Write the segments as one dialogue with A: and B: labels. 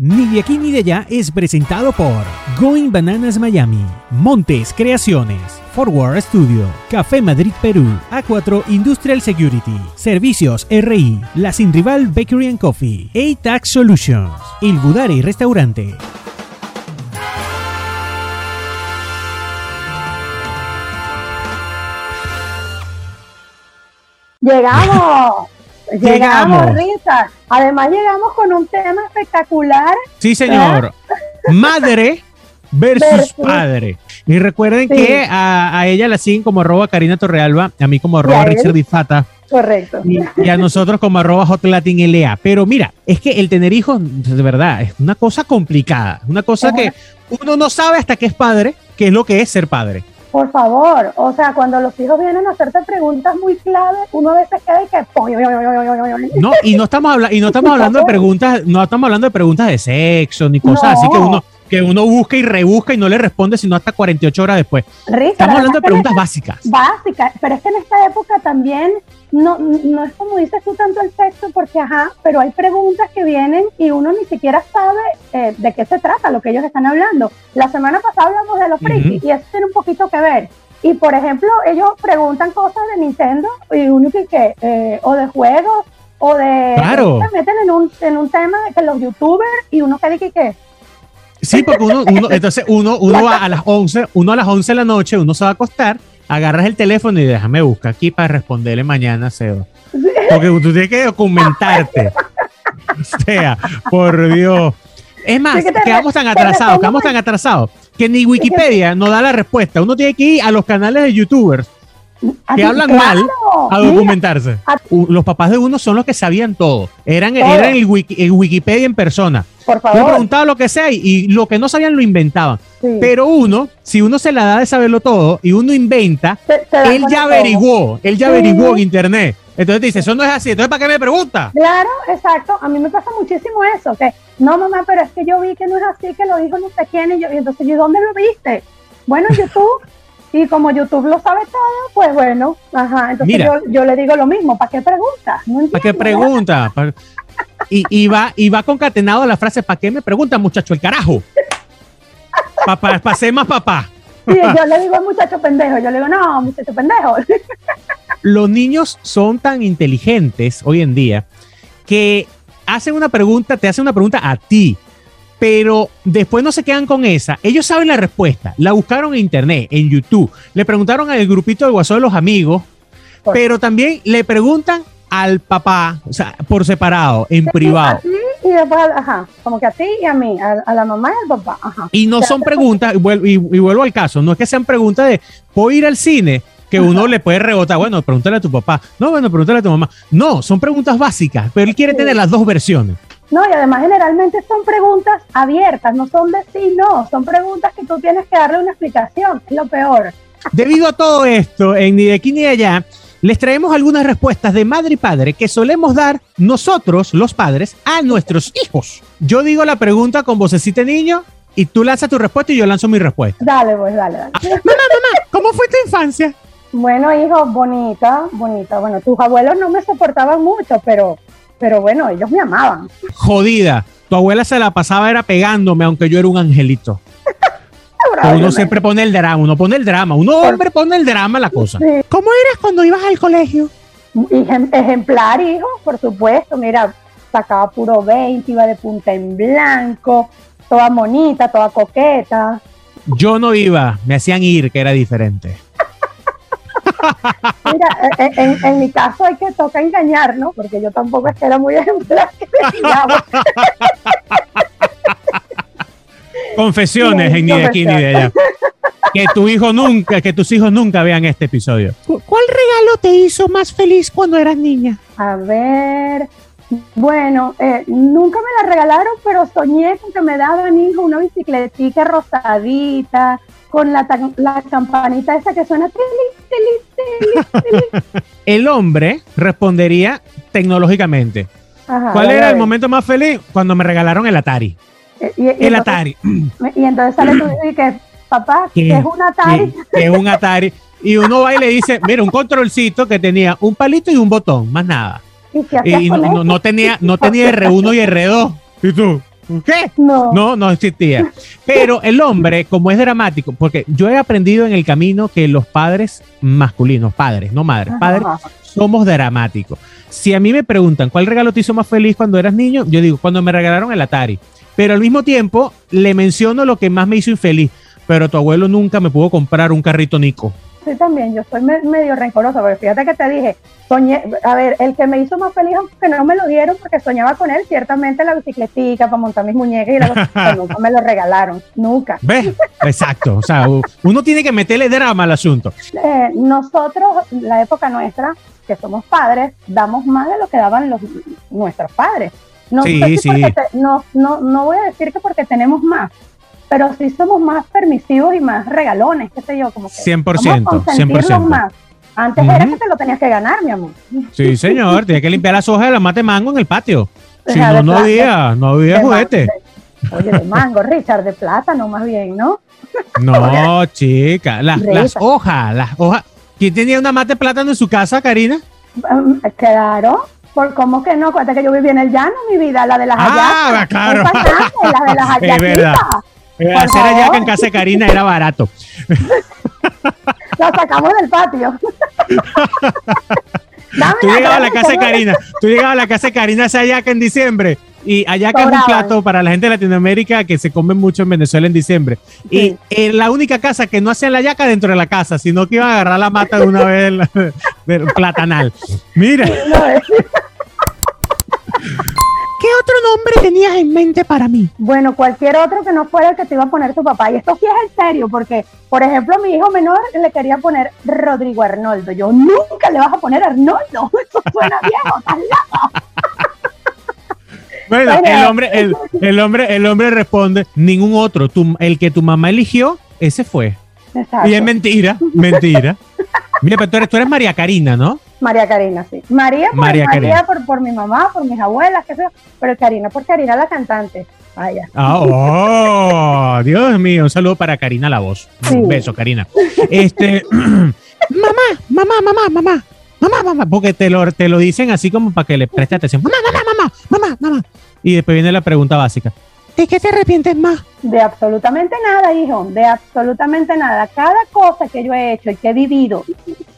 A: Ni de aquí ni de allá es presentado por Going Bananas Miami, Montes Creaciones, Forward Studio, Café Madrid Perú, A4 Industrial Security, Servicios RI, La Sin Rival Bakery and Coffee, A-Tax Solutions, Il Budari Restaurante.
B: Llegamos.
A: Llegamos.
B: Llegamos, Rita. Además llegamos con un tema espectacular.
A: Sí, señor. Madre versus
B: Versus.
A: padre. Y recuerden
B: Sí.
A: que a, a ella la siguen como arroba Karina Torrealba, a mí como arroba. Richard Di Fata
B: Correcto.
A: y, y a nosotros como arroba Hot Latin LA. Pero mira, es que el tener hijos, de verdad, es una cosa complicada. Una cosa
B: Ajá.
A: que uno no sabe hasta que es padre, qué es lo que es ser padre.
B: Por favor, o sea, cuando los hijos vienen a hacerte preguntas muy claves, uno a veces queda y que...
A: No, y no estamos hablando, y no estamos hablando de preguntas, no estamos hablando de preguntas de sexo ni cosas
B: No.
A: así que uno, que uno busca y rebusca y no le responde sino hasta 48 horas después. Estamos hablando de preguntas básicas.
B: básicas, pero es que en esta época también no, no es como dices tú tanto el sexo, porque ajá, pero hay preguntas que vienen y uno ni siquiera sabe eh, de qué se trata lo que ellos están hablando. La semana pasada hablamos de los frikis y eso tiene un poquito que ver. Y por ejemplo, ellos preguntan cosas de Nintendo y uno que, que eh, o de juegos o de
A: Claro.
B: se meten en un, en un tema de que los youtubers y uno que que que
A: Sí, porque uno, uno entonces uno, uno va a las 11, uno a las 11 de la noche, uno se va a acostar, agarras el teléfono y déjame buscar aquí para responderle mañana, Seba. Porque tú tienes que documentarte. O sea, por Dios. Es más,
B: Sí, que
A: quedamos tan atrasados, quedamos tan atrasados, que ni Wikipedia nos da la respuesta. Uno tiene que ir a los canales de youtubers
B: a
A: que hablan
B: claro,
A: mal a
B: mira,
A: documentarse.
B: a-
A: U- Los papás de uno son los que sabían todo. Eran, eran el, wiki- el Wikipedia en persona.
B: Por favor.
A: preguntaba lo que sea y, y lo que no sabían lo inventaban.
B: sí.
A: Pero uno, si uno se la da de saberlo todo y uno inventa, él ya
B: todo.
A: averiguó, él ya
B: Sí.
A: averiguó en internet. Entonces te dice, eso no es así, entonces ¿para qué me pregunta?
B: Claro, exacto. A mí me pasa muchísimo eso, que no, mamá, pero es que yo vi que no es así, que lo dijo no sé quién, y, yo, y entonces, ¿y dónde lo viste? Bueno, en YouTube. y como YouTube lo sabe todo, pues bueno, ajá. Entonces
A: Mira.
B: yo, yo le digo lo mismo, ¿para qué preguntas? No
A: ¿Para qué pregunta? Y, y va, y va concatenado la frase, ¿para qué me pregunta, muchacho, el carajo? Para ser más papá.
B: Sí, yo le digo muchacho pendejo, yo le digo, no, muchacho pendejo.
A: Los niños son tan inteligentes hoy en día que hacen una pregunta, te hacen una pregunta a ti, pero después no se quedan con esa. Ellos saben la respuesta, la buscaron en internet, en YouTube, le preguntaron al grupito de WhatsApp de los amigos, pero también le preguntan al papá, o sea, por separado, en privado.
B: A ti y después, ajá, como que a ti y a mí, a, a la mamá y al papá, ajá.
A: Y no son preguntas, y vuel- y, y vuelvo al caso, no es que sean preguntas de, ¿puedo ir al cine? Que uno le puede rebotar, bueno, pregúntale a tu papá, no, bueno, pregúntale a tu mamá. No, son preguntas básicas, pero él quiere
B: Sí.
A: tener las dos versiones.
B: No, y además generalmente son preguntas abiertas, no son de sí, no, son preguntas que tú tienes que darle una explicación, es lo peor.
A: Debido a todo esto, en Ni de aquí ni de allá, les traemos algunas respuestas de madre y padre que solemos dar nosotros, los padres, a nuestros hijos. Yo digo la pregunta con vocecita niño y tú lanzas tu respuesta y yo lanzo mi respuesta.
B: Dale, pues, dale, dale.
A: Mamá, mamá, ¿cómo fue tu infancia?
B: Bueno, hijo, bonita, bonita. Bueno, tus abuelos no me soportaban mucho, pero, pero bueno, ellos me amaban.
A: Jodida. Tu abuela se la pasaba era pegándome, aunque yo era un angelito. Pero uno
B: Probablemente.
A: siempre pone el drama, uno pone el drama, uno hombre pone el drama la cosa.
B: Sí.
A: ¿Cómo eras cuando ibas al colegio?
B: Ejem- Ejemplar, hijo, por supuesto. Mira, sacaba puro 20, iba de punta en blanco, toda bonita, toda coqueta.
A: Yo no iba, me hacían ir, que era diferente.
B: Mira, eh, eh, en, en mi caso hay que toca engañar, ¿no? Porque yo tampoco es que era muy ejemplar. que.
A: Confesiones
B: Sí,
A: en ni de aquí ni de allá. Que tu hijo nunca, que tus hijos nunca vean este episodio. ¿Cuál regalo te hizo más feliz cuando eras niña?
B: A ver, bueno, eh, nunca me la regalaron, pero soñé con que me daban, hijo, una bicicletica rosadita, con la, la campanita esa que suena tili, tili, tili, tili.
A: El hombre respondería tecnológicamente.
B: Ajá,
A: ¿Cuál era el momento más feliz? Cuando me regalaron el Atari.
B: Eh, Y, y
A: El
B: entonces,
A: Atari.
B: y entonces sale tu hijo y que, papá, es un Atari.
A: Que, es un Atari. Y uno va y le dice, mira, un controlcito que tenía un palito y un botón, más nada.
B: ¿Y
A: no, no- no tenía, no tenía R1 y R2. ¿Y tú? ¿Qué?
B: No.
A: No, no existía. Pero el hombre, como es dramático, porque yo he aprendido en el camino que los padres masculinos, padres, no madres, padres,
B: Ajá.
A: somos dramáticos. Si a mí me preguntan cuál regalo te hizo más feliz cuando eras niño, yo digo cuando me regalaron el Atari. Pero al mismo tiempo le menciono lo que más me hizo infeliz. Pero tu abuelo nunca me pudo comprar un carrito Nico.
B: Sí, también, yo soy me- medio rencorosa, porque fíjate que te dije, soñé, a ver, el que me hizo más feliz, aunque no me lo dieron, porque soñaba con él, ciertamente la bicicletica para montar mis muñecas y la pero nunca me lo regalaron, nunca.
A: ¿Ves? Exacto. O sea, uno tiene que meterle drama al asunto.
B: Eh, nosotros, la época nuestra, que somos padres, damos más de lo que daban los, nuestros padres. No,
A: Sí,
B: sé si
A: sí.
B: te- no, no, no voy a decir que porque tenemos más, pero sí somos más permisivos y más regalones, qué sé yo, como que
A: 100%,
B: vamos a consentirlos
A: 100%.
B: más. Antes era
A: Ujú.
B: que te lo tenías que ganar, mi amor.
A: Sí, señor. Tiene que limpiar las hojas de la mate mango en el patio. Si no, no había, no había juguete.
B: de- Oye, de mango, Richard, de plátano más bien, ¿no?
A: No, chica. Las, las hojas, las hojas. ¿Quién tenía una mate plátano en su casa, Karina?
B: Um, claro, por cómo que no, acuérdate que yo viví en el llano, mi vida, la de las
A: Ah,
B: hallacas.
A: claro.
B: La de las
A: Es verdad.
B: Por
A: Hacer que en casa de Karina era barato.
B: La sacamos del patio. Dame
A: Tú llegabas a la casa de. Karina, tú llegabas a la casa de Karina esa yaca en diciembre. Y ayaca es un plato para la gente de Latinoamérica que se come mucho en Venezuela en diciembre. Y la única casa que no hacían la yaca dentro de la casa, sino que iban a agarrar la mata de una vez del, del platanal. Mira,
B: No,
A: tenías en mente para mí?
B: Bueno, cualquier otro que no fuera el que te iba a poner tu papá. Y esto sí es en serio, porque, por ejemplo, mi hijo menor le quería poner Rodrigo Arnoldo. Yo nunca le vas a poner Arnoldo. Eso suena viejo, estás loco.
A: Bueno,
B: Bueno.
A: el hombre, el, el hombre, el hombre responde, ningún otro. Tu- el que tu mamá eligió, ese fue.
B: Exacto.
A: Y es mentira, mentira. Mira, pero tú eres, tú eres María Karina, ¿no?
B: María Karina, sí. María por
A: María
B: María, por, por mi mamá, por mis abuelas, qué sé yo. Pero Karina por Karina la cantante. Vaya.
A: Ah, oh, Dios mío, un saludo para Karina la voz.
B: Sí.
A: Un beso, Karina. Este, mamá, mamá, mamá, mamá, mamá, mamá, porque te lo, te lo dicen así como para que le preste atención. Mamá, mamá, mamá, mamá, mamá. Y después viene la pregunta básica. ¿De qué te arrepientes más?
B: De absolutamente nada, hijo. De absolutamente nada. Cada cosa que yo he hecho y que he vivido,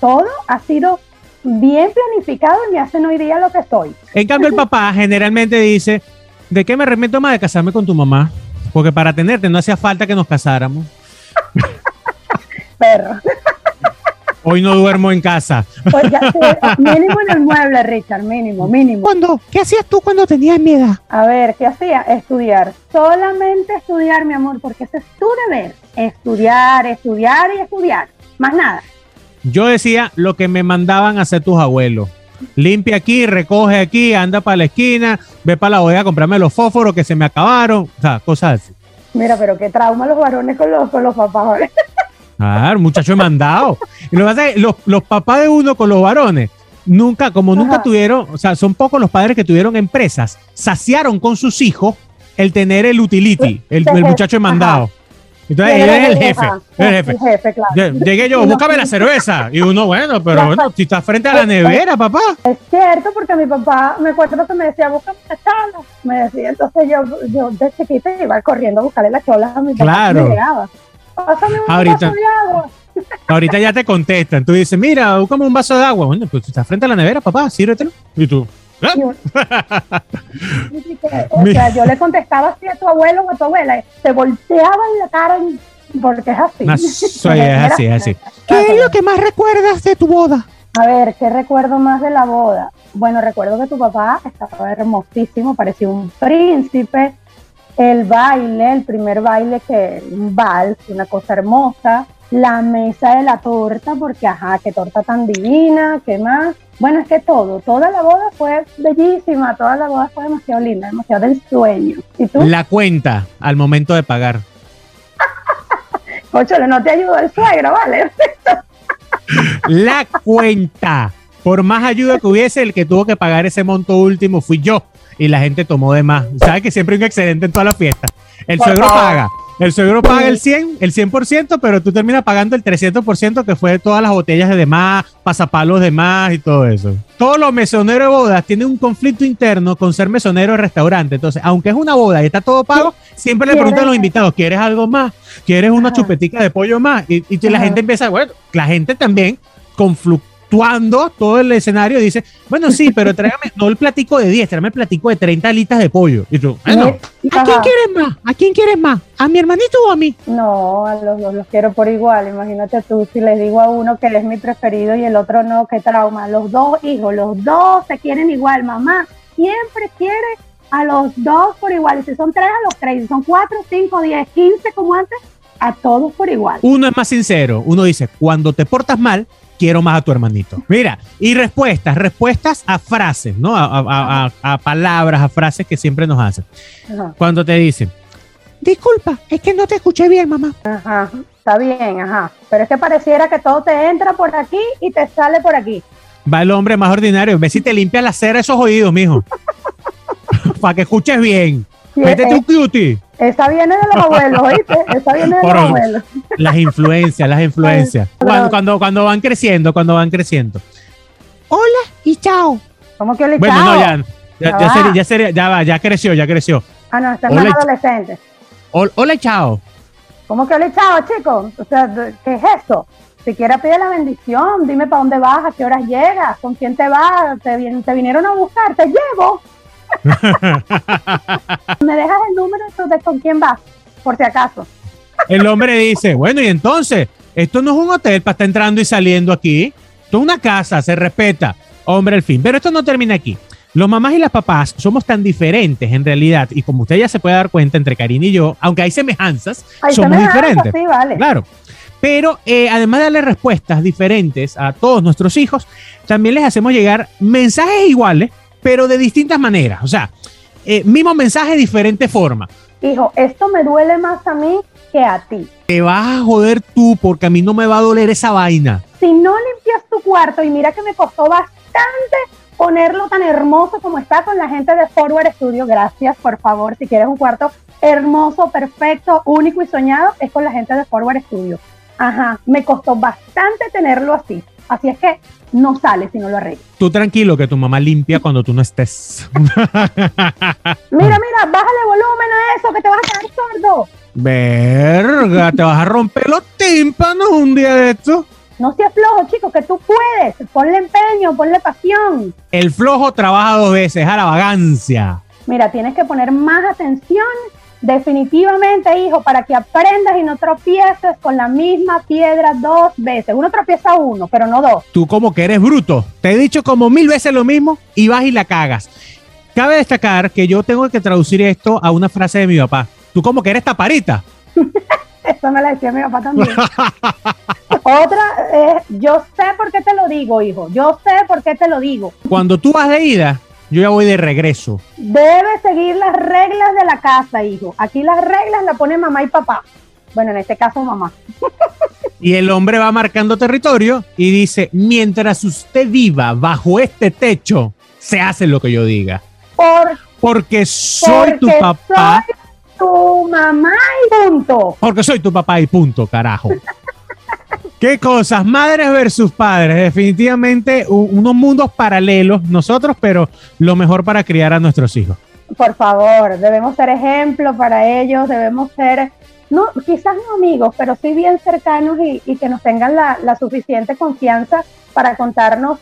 B: todo ha sido bien planificado y me hacen hoy día lo que soy.
A: En cambio, el papá generalmente dice, ¿de qué me arrepiento más de casarme con tu mamá? Porque para tenerte no hacía falta que nos casáramos.
B: Perro.
A: Hoy no duermo en casa.
B: Pues ya, sí, mínimo en el mueble, Richard, mínimo, mínimo.
A: ¿Cuándo? ¿Qué hacías tú cuando tenías mi edad?
B: A ver, ¿qué hacía? Estudiar. Solamente estudiar, mi amor, porque ese es tu deber. Estudiar, estudiar y estudiar. Más nada.
A: Yo decía lo que me mandaban a hacer tus abuelos. Limpia aquí, recoge aquí, anda para la esquina, ve para la bodega a comprarme los fósforos que se me acabaron. O sea, cosas así.
B: Mira, pero qué trauma los varones con los, con los papás.
A: Claro, muchacho he mandado. Y lo que pasa es que los, los papás de uno con los varones, nunca, como nunca tuvieron, o sea, son pocos los padres que tuvieron empresas, saciaron con sus hijos el tener el utility, el, el muchacho he mandado. Entonces, él es el jefe. El jefe.
B: El jefe, claro.
A: Lle- Llegué yo, búscame la cerveza. Y uno, bueno, pero bueno, si estás frente a la nevera, papá.
B: Es cierto, porque mi papá, me acuerdo que me decía, búscame la chola. Me decía, entonces yo, yo de chiquita iba corriendo a buscarle la chola a mi papá.
A: Claro.
B: llegaba. Pásame un
A: Ahorita.
B: vaso de agua.
A: Ahorita ya te contestan. Tú dices, mira, búscame un vaso de agua. Bueno, pues si estás frente a la nevera, papá, sírvetelo. Y tú, ¿eh?
B: O sea, yo le contestaba así a tu abuelo o a tu abuela, se volteaba en la cara porque es así.
A: No, soy- es
B: Era-
A: así, es así.
B: ¿Qué es lo
A: que más recuerdas de tu boda?
B: A ver, ¿qué recuerdo más de la boda? Bueno, recuerdo que tu papá estaba hermosísimo, parecía un príncipe. El baile, el primer baile que un vals, una cosa hermosa. La mesa de la torta, porque ajá, qué torta tan divina, qué más. Bueno, es que todo, toda la boda fue bellísima, toda la boda fue demasiado linda, demasiado del sueño. ¿Y tú?
A: La cuenta al momento de pagar.
B: Cóchale, no te ayudó el suegro, ¿vale?
A: La cuenta. Por más ayuda que hubiese, el que tuvo que pagar ese monto último fui yo. Y la gente tomó de más. ¿Sabes que siempre hay un excedente en todas las fiestas? El
B: Por
A: suegro
B: favor.
A: paga. El suegro paga el 100, el 100%, pero tú terminas pagando el 300% que fue de todas las botellas de demás, pasapalos de más y todo eso. Todos los mesoneros de bodas tienen un conflicto interno con ser mesonero de restaurante. Entonces, aunque es una boda y está todo pago, siempre le preguntan a los invitados, ¿quieres algo más? ¿Quieres una chupetica de pollo más? Y, y la gente empieza, bueno, la gente también conflicto cuando todo el escenario dice, bueno, sí, pero tráigame, no el platico de 10, tráigame el platico de 30 alitas de pollo. Y tú, bueno, ¿a quién quieres más? ¿A quién quieres más? ¿A mi hermanito o a mí?
B: No, a los dos los quiero por igual. Imagínate tú, si les digo a uno que es mi preferido y el otro no, qué trauma. Los dos hijos, los dos se quieren igual. Mamá siempre quiere a los dos por igual. Y si son tres, a los tres. Si son cuatro, cinco, diez, quince, como antes, a todos por igual.
A: Uno es más sincero. Uno dice, cuando te portas mal, quiero más a tu hermanito. Mira, y respuestas, respuestas a frases, ¿no? A, palabras, a frases que siempre nos hacen. Cuando te dicen, disculpa, es que no te escuché bien, mamá.
B: Ajá, está bien, ajá. Pero es que pareciera que todo te entra por aquí y te sale por aquí.
A: Va el hombre más ordinario, ve si te limpia la cera esos oídos, mijo. Para que escuches bien. Métete un cutie.
B: Esa viene de los abuelos, ¿oíste? Esa viene de los abuelos.
A: Las influencias, las influencias. Cuando, cuando, van creciendo, cuando van creciendo. Hola y chao.
B: ¿Cómo que hola
A: y bueno, chao? Bueno, no, ya, ya, sería, ya, va, ya creció, ya creció.
B: Ah, no, están más adolescentes.
A: Hola y chao.
B: ¿Cómo que hola y chao, chicos? O sea, ¿qué es eso? Si quieres pide la bendición, dime para dónde vas, a qué horas llegas, con quién te vas, te, te vinieron a buscar, te llevo. ¿Me dejas el número de con quién vas? Por si acaso.
A: El hombre dice, bueno, y entonces, esto no es un hotel para estar entrando y saliendo aquí. Esto es una casa, se respeta. Hombre, al fin. Pero esto no termina aquí. Los mamás y las papás somos tan diferentes en realidad, y como usted ya se puede dar cuenta entre Karina y yo, aunque hay semejanzas, somos diferentes.
B: Sí, vale.
A: Claro. Pero eh, además de darle respuestas diferentes a todos nuestros hijos, también les hacemos llegar mensajes iguales, pero de distintas maneras. O sea, eh, mismo mensaje, diferente forma.
B: Hijo, esto me duele más a mí que a ti.
A: Te vas a joder tú porque a mí no me va a doler esa vaina.
B: Si no limpias tu cuarto, y mira que me costó bastante ponerlo tan hermoso como está con la gente de Forward Studio, gracias por favor, si quieres un cuarto hermoso, perfecto, único y soñado, es con la gente de Forward Studio. Ajá, me costó bastante tenerlo así. Así es que no sale si no lo arreglas.
A: Tú tranquilo que tu mamá limpia cuando tú no estés.
B: mira, mira, bájale volumen a eso que te vas a quedar sordo.
A: Verga, te vas a romper los tímpanos un día de esto.
B: No seas flojo, chicos, que tú puedes. Ponle empeño, ponle pasión.
A: El flojo trabaja dos veces, a la vagancia.
B: Mira, tienes que poner más atención Definitivamente, hijo, para que aprendas y no tropieces con la misma piedra dos veces. Uno tropieza uno, pero no dos.
A: Tú como que eres bruto. Te he dicho como mil veces lo mismo y vas y la cagas. Cabe destacar que yo tengo que traducir esto a una frase de mi papá. Tú como que eres taparita.
B: Eso me la decía mi papá también. Otra es, yo sé por qué te lo digo, hijo. Yo sé por qué te lo digo.
A: Cuando tú vas de ida, yo ya voy de regreso.
B: Debe seguir las reglas de la casa, hijo. Aquí las reglas las pone mamá y papá. Bueno, en este caso mamá.
A: Y el hombre va marcando territorio y dice, mientras usted viva bajo este techo, se hace lo que yo diga.
B: Por,
A: porque soy tu papá.
B: Soy tu mamá y punto.
A: Porque soy tu papá y punto, carajo. Qué cosas, madres versus padres, definitivamente unos mundos paralelos nosotros, pero lo mejor para criar a nuestros hijos.
B: Por favor, debemos ser ejemplo para ellos, debemos ser, no, quizás no amigos, pero sí bien cercanos y, que nos tengan la, suficiente confianza para contarnos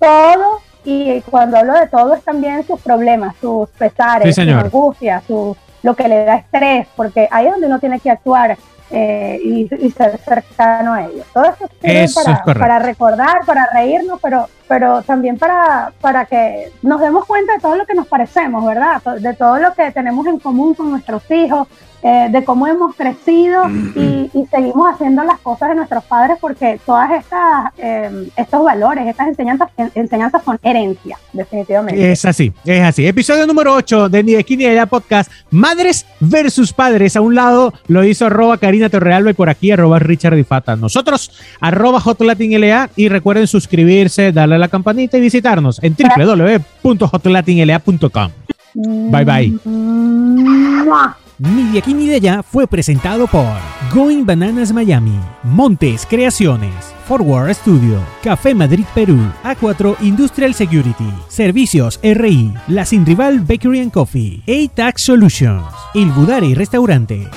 B: todo y cuando hablo de todo es también sus problemas, sus pesares, sus angustias, su, lo que le da estrés, porque ahí es donde uno tiene que actuar eh, y, ser cercano a ellos. Todo eso,
A: es
B: para, para, recordar, para reírnos, pero, pero también para, para que nos demos cuenta de todo lo que nos parecemos, ¿verdad? De todo lo que tenemos en común con nuestros hijos, eh, de cómo hemos crecido y, seguimos haciendo las cosas de nuestros padres porque todas estas eh, estos valores, estas enseñanzas, enseñanzas son herencia, definitivamente.
A: Es así, es así. Episodio número 8 de Ni de Esquina y Podcast, Madres versus Padres. A un lado lo hizo arroba Karina Torrealba y por aquí arroba Richard Difata. Nosotros arroba Hotlatinla y recuerden suscribirse, darle a la campanita y visitarnos en www.hotlatinla.com. Bye bye. Ni de aquí ni de allá fue presentado por Going Bananas Miami, Montes Creaciones, Forward Studio, Café Madrid Perú, A4 Industrial Security, Servicios RI, La Sin Rival Bakery and Coffee, A-Tax Solutions, Il Budari Restaurante,